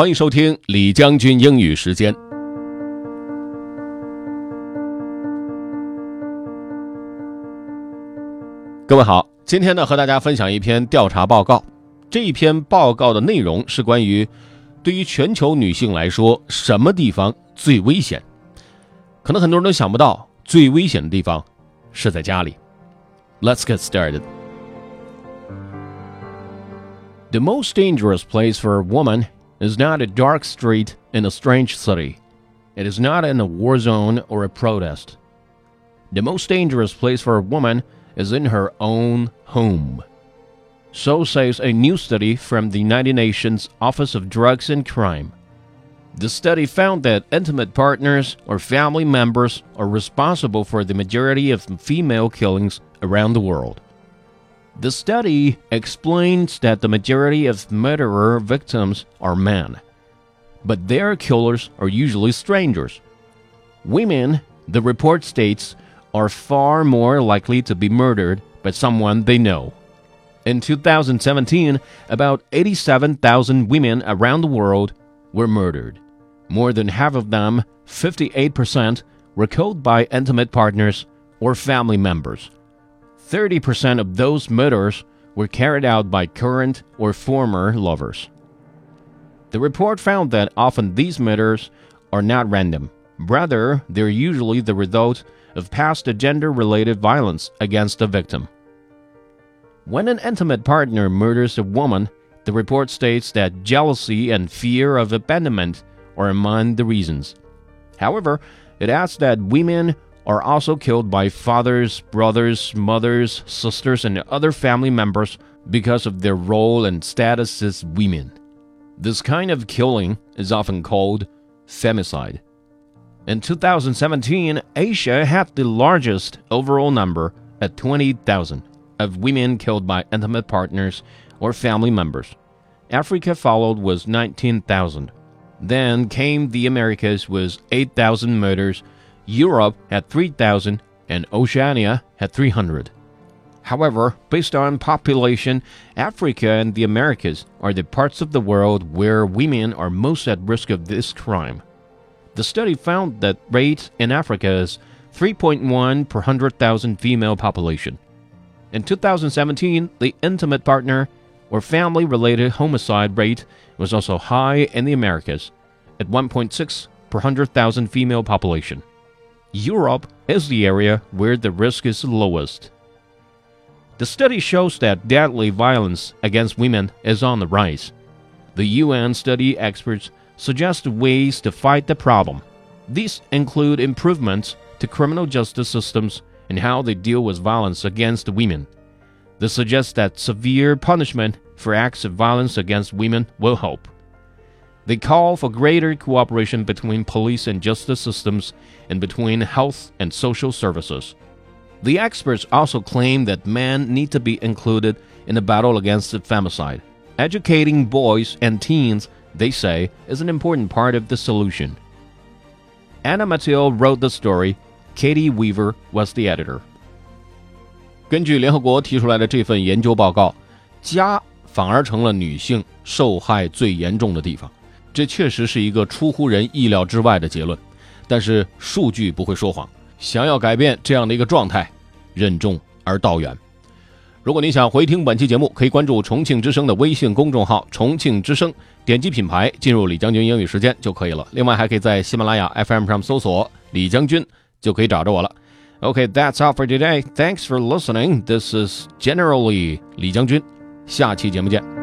欢迎收听李将军英语时间。各位好，今天呢和大家分享一篇调查报告。这一篇报告的内容是关于对于全球女性来说，什么地方最危险？可能很多人都想不到，最危险的地方是在家里。Let's get started. The most dangerous place for a woman is not a dark street in a strange city. It is not in a war zone or a protest. The most dangerous place for a woman is in her own home. So says a new study from the United Nations Office of Drugs and Crime. The study found that intimate partners or family members are responsible for the majority of female killings around the world. The study explains that the majority of murderer victims are men, but their killers are usually strangers. Women, the report states, are far more likely to be murdered by someone they know. In 2017, about 87,000 women around the world were murdered. More than half of them, 58%, were killed by intimate partners or family members. 30% of those murders were carried out by current or former lovers. The report found that often these murders are not random. Rather, they're usually the result of past gender related violence against the victim. When an intimate partner murders a woman, the report states that jealousy and fear of abandonment are among the reasons. However, it adds that women are also killed by fathers, brothers, mothers, sisters, and other family members because of their role and status as women. This kind of killing is often called femicide. In 2017, Asia had the largest overall number at 20,000 of women killed by intimate partners or family members. Africa followed with 19,000. Then came the Americas with 8,000 murders, Europe had 3,000, and Oceania had 300. However, based on population, Africa and the Americas are the parts of the world where women are most at risk of this crime. The study found that rate in Africa is 3.1 per 100,000 female population. In 2017, the intimate partner or family related homicide rate was also high in the Americas at 1.6 per 100,000 female population. Europe is the area where the risk is lowest. The study shows that deadly violence against women is on the rise. The UN study experts suggest ways to fight the problem. These include improvements to criminal justice systems and how they deal with violence against women. They suggest that severe punishment for acts of violence against women will help. They call for greater cooperation between police and justice systems and between health and social services. The experts also claim that men need to be included in the battle against femicide. Educating boys and teens, they say, is an important part of the solution. Anna Mateo wrote the story. Caty Weaver was the editor. 根据联合国提出来的这份研究报告，家反而成了女性受害最严重的地方。这确实是一个出乎人意料之外的结论，但是数据不会说谎。想要改变这样的一个状态，任重而道远。如果您想回听本期节目，可以关注重庆之声的微信公众号“重庆之声”，点击品牌进入李将军英语时间就可以了。另外，还可以在喜马拉雅 FM 上搜索“李将军”，就可以找着我了。OK，that's all for today. Thanks for listening. This is generally 李将军。下期节目见。